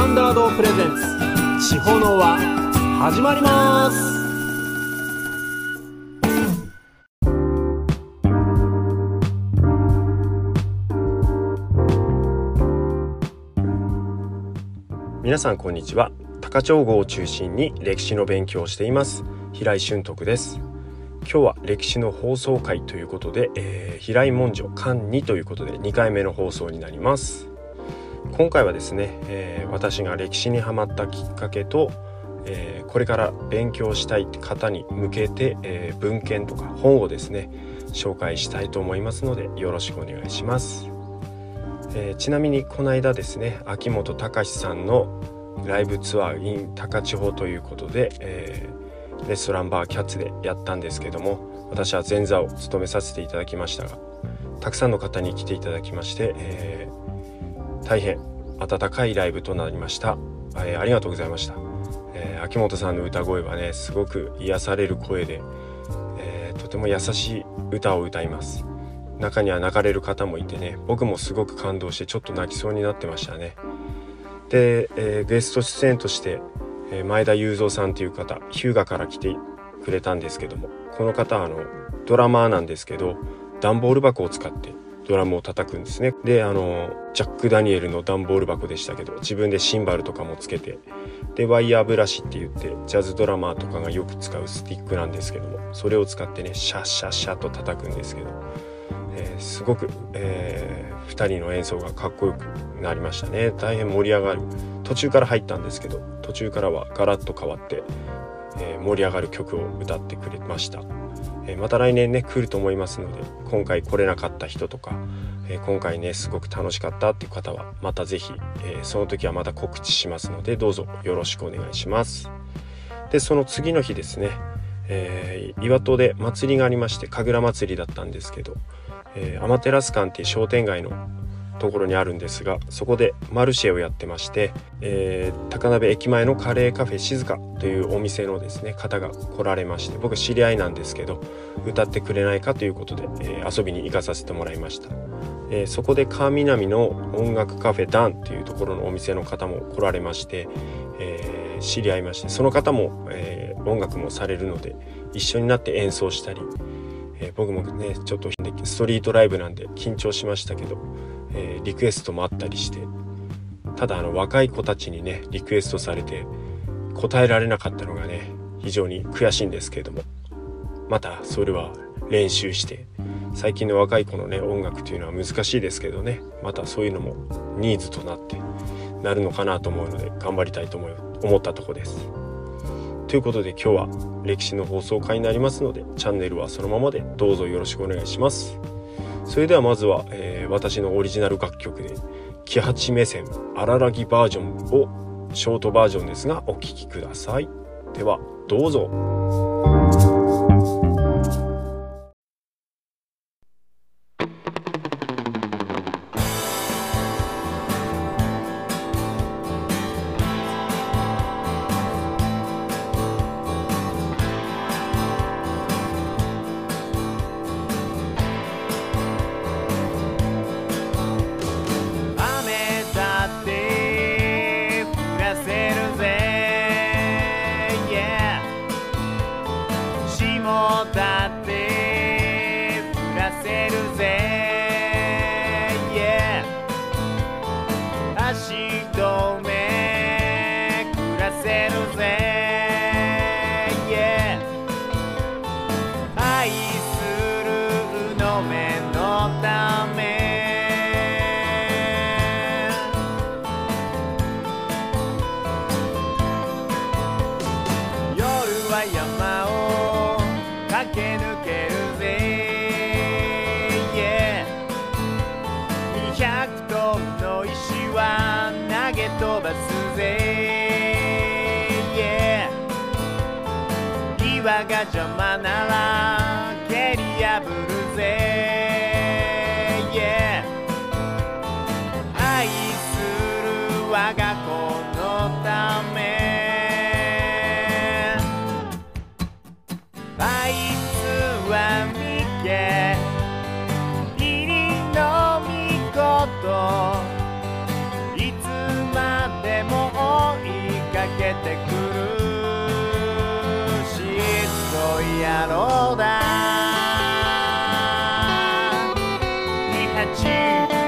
タンダードプレゼンツ。地方の輪始まります。皆さんこんにちは。高千穂を中心に歴史の勉強をしています。平井俊徳です。今日は歴史の放送回ということで、えー、平井文書巻2ということで2回目の放送になります。今回はですね、えー、私が歴史にハマったきっかけと、えー、これから勉強したい方に向けて、え文献とか本をですね紹介したいと思いますのでよろしくお願いします。え、ちなみにこの間ですね秋元隆さんのライブツアー in 高千穂ということで、え、レストランバーキャッツでやったんですけども私は前座を務めさせていただきましたがたくさんの方に来ていただきまして、えー、大変温かいライブとなりました、えー、ありがとうございました、えー、秋元さんの歌声はねすごく癒される声で、えとても優しい歌を歌います。中には泣かれる方もいてね僕もすごく感動してちょっと泣きそうになってましたね。で、えー、ゲスト出演として、え、前田雄三さんという方日向から来てくれたんですけどもこの方はあのドラマーなんですけど段ボール箱を使ってドラムを叩くんですね。であのジャック・ダニエルの段ボール箱でしたけど自分でシンバルとかもつけてでワイヤーブラシって言ってジャズドラマーとかがよく使うスティックなんですけどもそれを使ってねシャッシャッシャッと叩くんですけどえー、すごく、えー、2人の演奏がかっこよくなりましたね。大変盛り上がる。途中から入ったんですけど途中からはガラッと変わって、えー、盛り上がる曲を歌ってくれました、また来年ね来ると思いますので今回来れなかった人とか、え今回ねすごく楽しかったっていう方はまた是非、えその時はまた告知しますのでどうぞよろしくお願いします。でその次の日ですねえー、岩戸で祭りがありまして神楽祭りだったんですけど、えー、アマテラス館っていう商店街のところにあるんですがそこでマルシェをやってまして、えー、高鍋駅前のカレーカフェ静かというお店のですね方が来られまして僕知り合いなんですけど歌ってくれないかということで、えー、遊びに行かさせてもらいました、えー、そこで川南の音楽カフェダンというところのお店の方も来られまして、え知り合いましてその方も、え音楽もされるので一緒になって演奏したりえ、僕もねちょっとストリートライブなんで緊張しましたけど、えー、リクエストもあったりしてただあの若い子たちにねリクエストされて答えられなかったのがね非常に悔しいんですけれどもまたそれは練習して最近の若い子のね音楽というのは難しいですけどねまたそういうのもニーズとなってなるのかなと思うので頑張りたいと思思ったとこです。ということで今日は歴史の放送回になりますのでチャンネルはそのままでどうぞよろしくお願いしますそれではまずは、えー、私のオリジナル楽曲で木八目線荒ぎバージョンをショートバージョンですがお聴きください。ではどうぞ。せるぜ」が邪魔なら八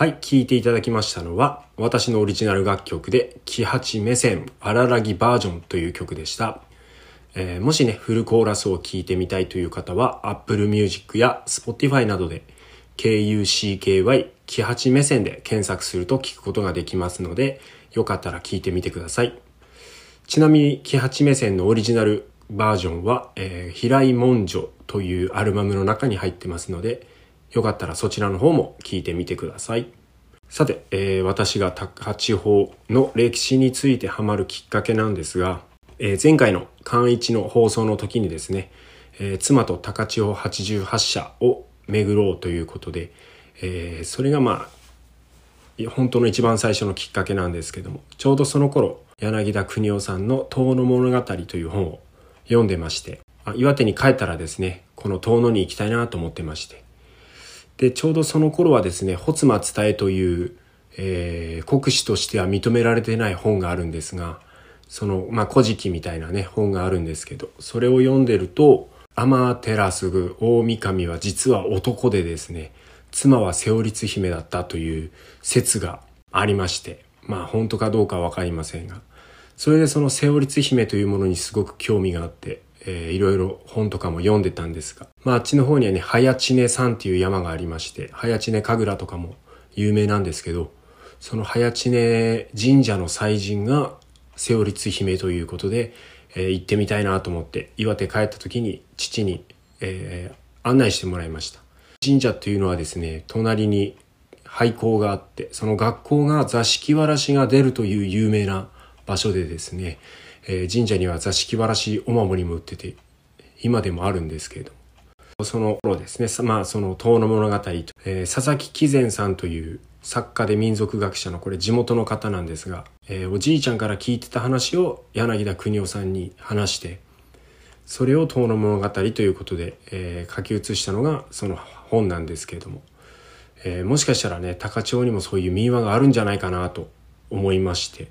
はい、聴いていただきましたのは、私のオリジナル楽曲で、キハチ目線、荒らぎバージョンという曲でした。えーもしね、フルコーラスを聴いてみたいという方は、Apple Music や Spotify などで、KUCKY、キハチ目線で検索すると聞くことができますので、よかったら聴いてみてください。ちなみに、キハチ目線のオリジナルバージョンは、えー平井文書というアルバムの中に入ってますので、よかったらそちらの方も聞いてみてください。さて、えー私が高千穂の歴史についてハマるきっかけなんですが、えー前回の関一の放送の時にですね、えー妻と高千穂88社を巡ろうということで、えそれがまあ本当の一番最初のきっかけなんですけどもちょうどその頃柳田邦夫さんの「遠野物語」という本を読んでましてあ岩手に帰ったらですねこの遠野に行きたいなと思ってましてでちょうどその頃はですね「穂妻伝え」という、えー国史としては認められてない本があるんですがそのまあ「古事記」みたいなね本があるんですけどそれを読んでると天照宮大神は実は男でですね妻は瀬尾律姫だったという説がありましてまあ本当かどうかは分かりませんがそれでその瀬尾律姫というものにすごく興味があって、えーいろいろ本とかも読んでたんですが、まああっちの方にはね、早知根山っていう山がありまして、早知根神楽とかも有名なんですけど、その早知根神社の祭神が瀬尾律姫ということで、えー行ってみたいなと思って、岩手帰った時に父に、えー案内してもらいました。神社っていうのはですね、隣に廃校があって、その学校が座敷わらしが出るという有名な場所でですね、えー神社には座敷わらしお守りも売ってて、今でもあるんですけれども、その頃ですね、まあその遠野物語と、えー佐々木喜善さんという作家で民族学者のこれ地元の方なんですが、えーおじいちゃんから聞いてた話を柳田邦夫さんに話して、それを遠野物語ということで、えー書き写したのがその本なんですけれども、えーもしかしたらね高千穂にもそういう民話があるんじゃないかなと思いまして、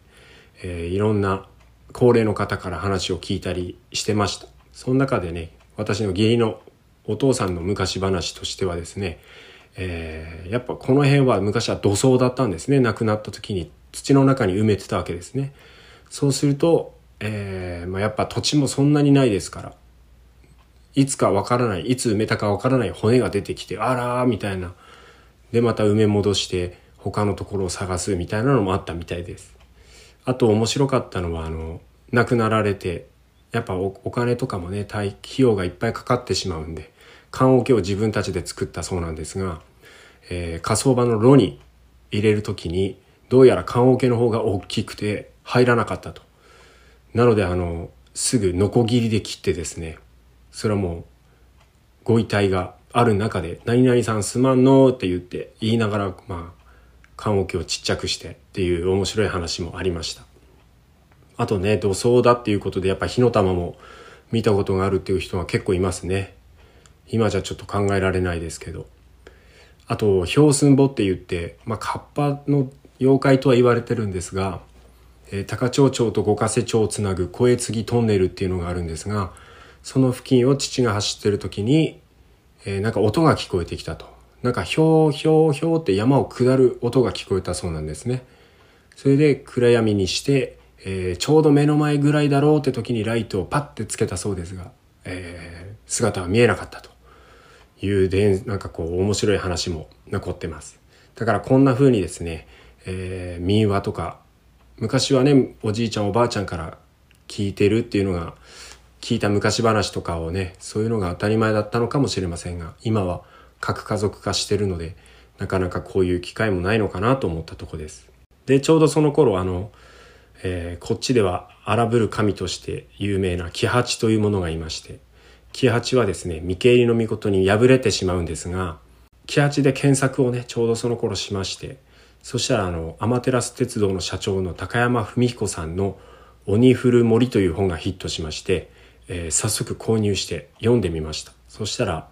えーいろんな高齢の方から話を聞いたりしてました。その中でね私の義理のお父さんの昔話としてはですね、えーやっぱこの辺は昔は土葬だったんですね。亡くなった時に土の中に埋めてたわけですね。そうすると、えーまあ、やっぱ土地もそんなにないですからいつかわからないいつ埋めたかわからない骨が出てきてあらーみたいな。でまた埋め戻して他のところを探すみたいなのもあったみたいです。あと面白かったのはあの亡くなられてやっぱお金とかもね費用がいっぱいかかってしまうんで棺桶を自分たちで作ったそうなんですが、えー火葬場の炉に入れる時にどうやら棺桶の方が大きくて入らなかったと。なのであのすぐノコギリで切ってですねそれはもうご遺体がある中で「何々さんすまんの」って言って言いながらまあ棺桶をちっちゃくしてっていう面白い話もありました。あとね土葬だっていうことでやっぱ火の玉も見たことがあるっていう人は結構いますね。今じゃちょっと考えられないですけど。あと氷寸母って言って、まあ、カッパの妖怪とは言われてるんですが、えー高千穂町と五ヶ瀬町をつなぐ小江継ぎトンネルっていうのがあるんですがその付近を父が走ってる時に、えーなんか音が聞こえてきたと。なんかひょうひょうひょうって山を下る音が聞こえたそうなんですね。それで暗闇にして、えーちょうど目の前ぐらいだろうって時にライトをパッてつけたそうですが、えー姿は見えなかったと。いうでなんかこう面白い話も残ってます。だからこんな風にですね、えー民話とか昔はねおじいちゃんおばあちゃんから聞いてるっていうのが聞いた昔話とかをねそういうのが当たり前だったのかもしれませんが今は核家族化してるのでなかなかこういう機会もないのかなと思ったとこです。でちょうどその頃あの、えーこっちでは荒ぶる神として有名な木八というものがいまして木八はですね三経入りの御事に敗れてしまうんですが木八で検索をねちょうどその頃しましてそしたらあのアマテラス鉄道の社長の高山文彦さんの「鬼降る森」という本がヒットしまして、えー、早速購入して読んでみました。そしたら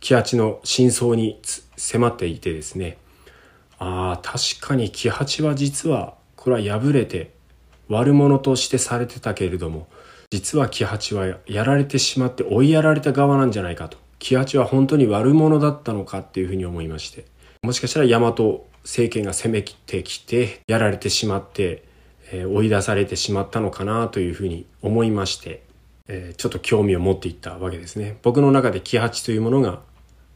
木八の真相に迫っていてですね。ああ確かに木八は実はこれは破れて悪者としてされてたけれども実は木八はやられてしまって追いやられた側なんじゃないかと。木八は本当に悪者だったのかっていうふうに思いまして。もしかしたら大和政権が攻めてきてやられてしまって、えー、追い出されてしまったのかなというふうに思いまして、えー、ちょっと興味を持っていったわけですね。僕の中で木八というものが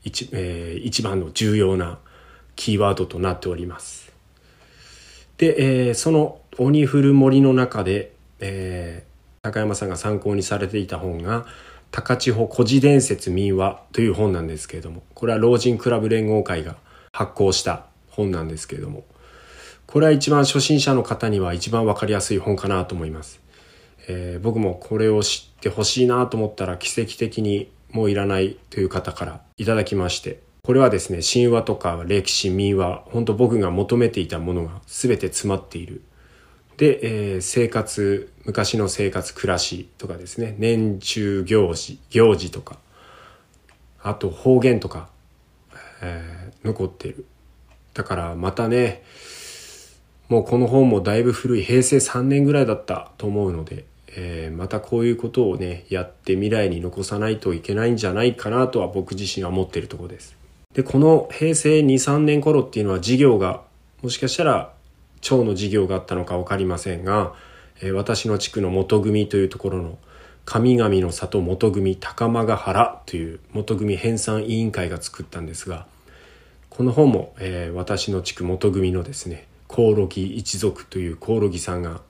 一,、えー、一番の重要なキーワードとなっております。で、えー、その「鬼降る森」の中で、えー、高山さんが参考にされていた本が「高千穂古事伝説民話」という本なんですけれどもこれは老人クラブ連合会が発行した本なんですけれどもこれは一番初心者の方には一番分かりやすい本かなと思います、えー、僕もこれを知ってほしいなと思ったら奇跡的にもういらないという方からいただきましてこれはですね神話とか歴史民話本当僕が求めていたものが全て詰まっている。で、えー、生活昔の生活暮らしとかですね年中行事行事とかあと方言とか、えー、残っている。だからまたねもうこの本もだいぶ古い平成3年ぐらいだったと思うのでえー、またこういうことをねやって未来に残さないといけないんじゃないかなとは僕自身は思っているところです。でこの平成23年頃っていうのは事業がもしかしたら町の事業があったのか分かりませんが、えー、私の地区の元組というところの神々の里元組高間ヶ原という元組編纂委員会が作ったんですがこの本も、えー、私の地区元組のですねコオロギ一族というコオロギさんが、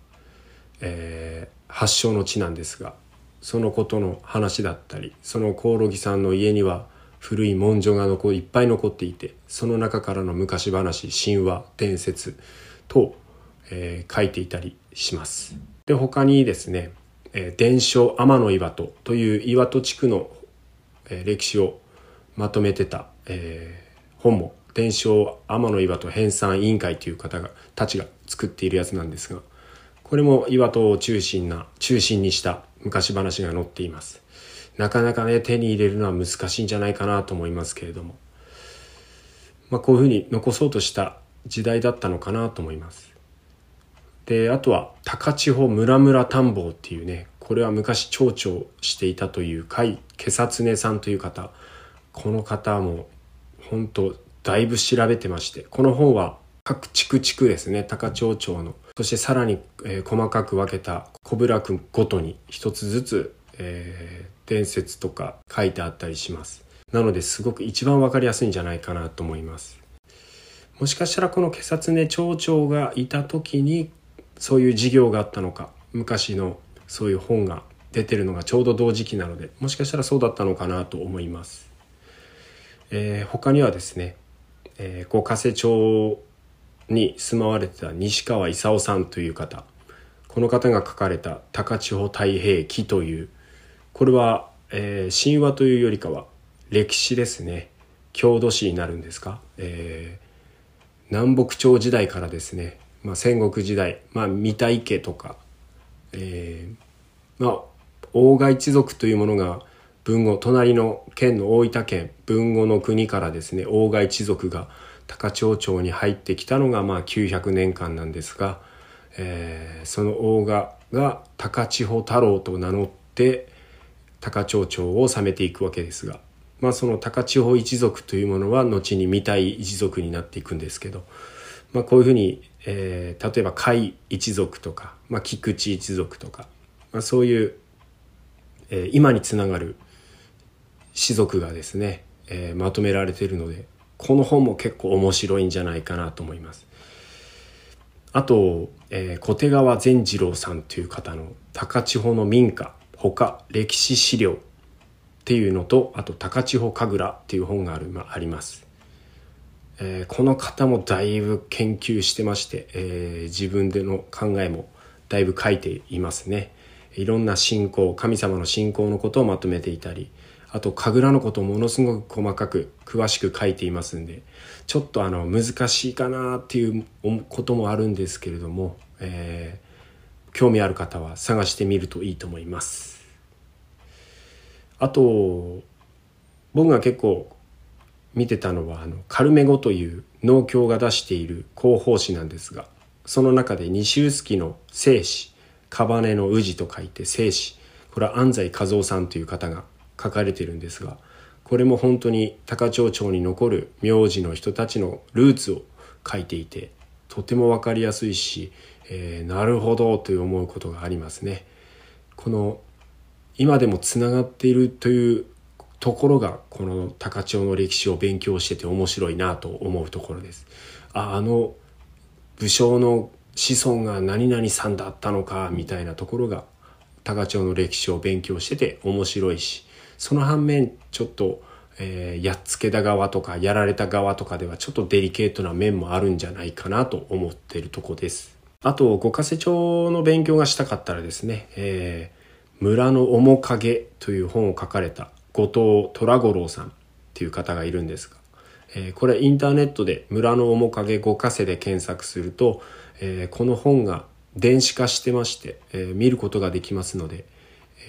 えー、発祥の地なんですがそのことの話だったりそのコオロギさんの家には古い文書が残いっぱい残っていてその中からの昔話神話伝説等、えー、書いていたりします。で他にですね「えー、伝承天の岩戸」という岩戸地区の、えー、歴史をまとめてた、えー、本も伝承天の岩戸編纂委員会という方がたちが作っているやつなんですがこれも岩戸を中心な、中心にした昔話が載っています。なかなかね、手に入れるのは難しいんじゃないかなと思いますけれども。まあこういうふうに残そうとした時代だったのかなと思います。で、あとは高千穂村村探訪っていうね、これは昔町長していたという甲斐気札根さんという方。この方も本当だいぶ調べてまして、この本は各地区地区ですね、高千穂町の。そしてさらに、えー、細かく分けた小倉区ごとに一つずつ、えー、伝説とか書いてあったりします。なのですごく一番分かりやすいんじゃないかなと思います。もしかしたらこの警察ね町長がいた時にそういう事業があったのか昔のそういう本が出てるのがちょうど同時期なのでもしかしたらそうだったのかなと思います、えー、他にはですね、えー、五ヶ瀬町に住まわれてた西川勲さんという方。この方が書かれた「高千穂太平記」というこれは、えー、神話というよりかは歴史ですね。郷土史になるんですか、えー、南北朝時代からですね、まあ、戦国時代、まあ、三田池とか、えー、まあ大賀一族というものが文後隣の県の大分県豊後の国からですね大賀一族が高千穂町に入ってきたのがまあ900年間なんですが、えー、その大賀が高千穂太郎と名乗って高千穂町を治めていくわけですが、まあ、その高千穂一族というものは後に三代一族になっていくんですけど、まあ、こういうふうに、えー、例えば甲斐一族とか、まあ、菊池一族とか、まあ、そういう、えー、今につながる士族がですね、えー、まとめられているのでこの本も結構面白いんじゃないかなと思います。あと、えー、小手川善次郎さんという方の高千穂の民家他歴史資料っていうのとあと高千穂神楽っていう本がある、まあ、ります、えー、この方もだいぶ研究してまして、えー、自分での考えもだいぶ書いていますねいろんな信仰神様の信仰のことをまとめていたりあと神楽のことをものすごく細かく詳しく書いていますんでちょっとあの難しいかなっていうこともあるんですけれども、えー、興味ある方は探してみるといいと思います。あと僕が結構見てたのはあのカルメゴという農協が出している広報誌なんですがその中で西臼杵の聖子カバネの宇治と書いて聖子これは安西和夫さんという方が書かれてるんですがこれも本当に高千穂町に残る名字の人たちのルーツを書いていてとても分かりやすいし、えー、なるほどという思うことがありますね。この今でもつながっているというところがこの高千穂の歴史を勉強してて面白いなと思うところです。ああの武将の子孫が何々さんだったのかみたいなところが高千穂の歴史を勉強してて面白いしその反面ちょっと、えー、やっつけた側とかやられた側とかではちょっとデリケートな面もあるんじゃないかなと思ってるとこです。あと五ヶ瀬町の勉強がしたかったらですね、えー、村の面影という本を書かれた後藤虎五郎さんっていう方がいるんですが、えー、これインターネットで村の面影五ヶ瀬で検索すると、えー、この本が電子化してまして、えー、見ることができますので、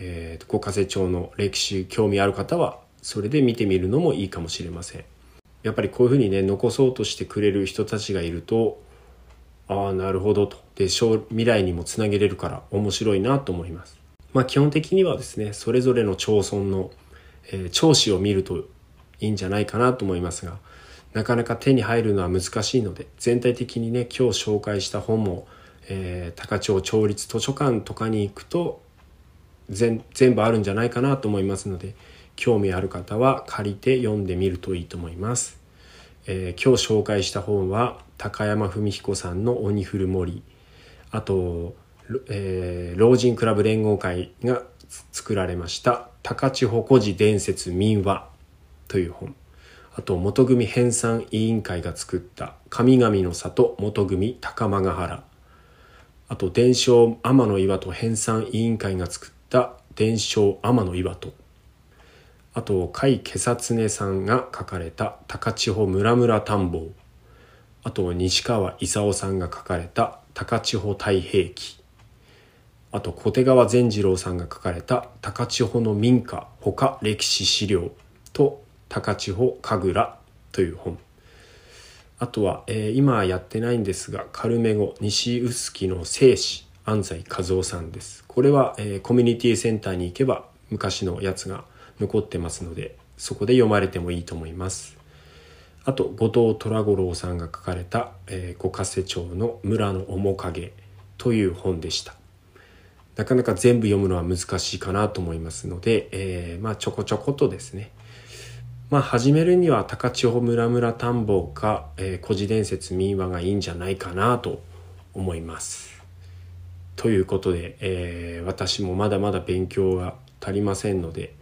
えー、五ヶ瀬町の歴史興味ある方はそれで見てみるのもいいかもしれません。やっぱりこういうふうにね残そうとしてくれる人たちがいるとああなるほどと。で未来にもつなげれるから面白いなと思います。まあ基本的にはですねそれぞれの町村の、えー、町史を見るといいんじゃないかなと思いますがなかなか手に入るのは難しいので全体的にね今日紹介した本もえー、高千穂町立図書館とかに行くと全部あるんじゃないかなと思いますので興味ある方は借りて読んでみるといいと思います、えー、今日紹介した本は高山文彦さんの「鬼降る森」あと、えー、老人クラブ連合会が作られました「高千穂孤児伝説民話」という本。あと元組編纂委員会が作った「神々の里元組高間ヶ原」あと伝承天の岩戸編纂委員会が作ったた伝承天の岩戸あと甲斐袈裟さんが書かれた高千穂村村探訪あと西川勲さんが書かれた高千穂太平記あと小手川善次郎さんが書かれた高千穂の民家ほか歴史資料と高千穂神楽という本。あとは、えー、今やってないんですがカルメゴ西臼杵の聖子安西和夫さんです。これは、えー、コミュニティセンターに行けば昔のやつが残ってますのでそこで読まれてもいいと思います。あと後藤虎五郎さんが書かれた、えー、五ヶ瀬町の村の面影という本でした。なかなか全部読むのは難しいかなと思いますので、えー、まあちょこちょことですね。まあ始めるには高千穂村村田んぼか、えー、古事伝説民話がいいんじゃないかなと思います。ということで、えー、私もまだまだ勉強が足りませんので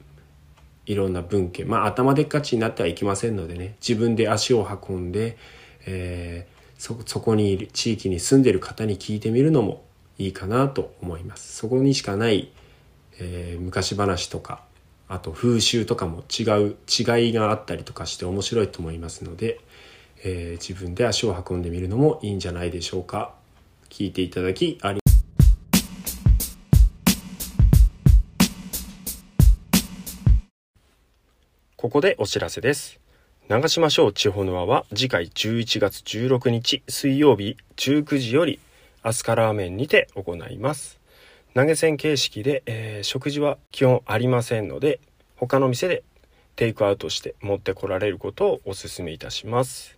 いろんな文献まあ頭でっかちになってはいきませんのでね自分で足を運んで、えー、そそこにいる地域に住んでる方に聞いてみるのもいいかなと思います。そこにしかない、えー、昔話とかあと風習とかも違う違いがあったりとかして面白いと思いますので、えー、自分で足を運んでみるのもいいんじゃないでしょうか聞いていただきありここでお知らせです。長島省地方の輪は次回11月16日水曜日19時よりアスカラーメンにて行います。投げ銭形式で、えー、食事は基本ありませんので他の店でテイクアウトして持ってこられることをお勧めいたします、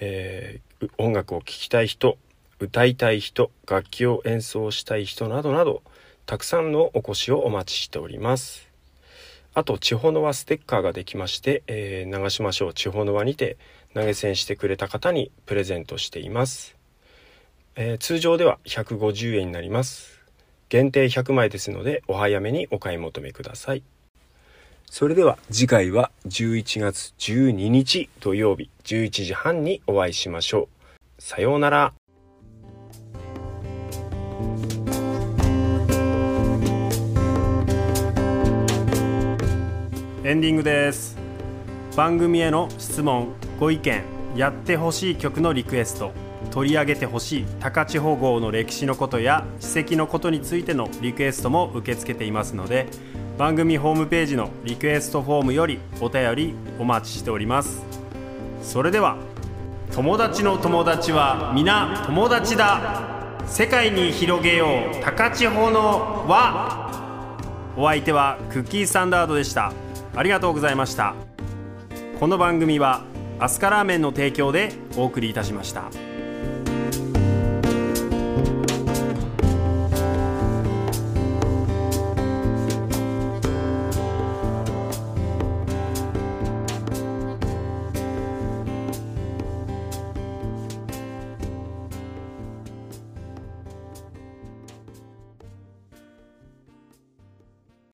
えー、音楽を聴きたい人歌いたい人楽器を演奏したい人などなどたくさんのお越しをお待ちしております。あと地方の輪ステッカーができまして、えー、長島省地方の輪にて投げ銭してくれた方にプレゼントしています、えー、通常では150円になります。限定100枚ですのでお早めにお買い求めください。それでは次回は11月12日土曜日11時半にお会いしましょう。さようなら。エンディングです。番組への質問ご意見やってほしい曲のリクエスト取り上げてほしい高千穂号の歴史のことや史跡のことについてのリクエストも受け付けていますので番組ホームページのリクエストフォームよりお便りお待ちしております。それでは友達の友達は皆友達だ。世界に広げよう高千穂の輪。お相手はクッキーサンダードでした。ありがとうございましたこの番組はアスカラーメンの提供でお送りいたしました。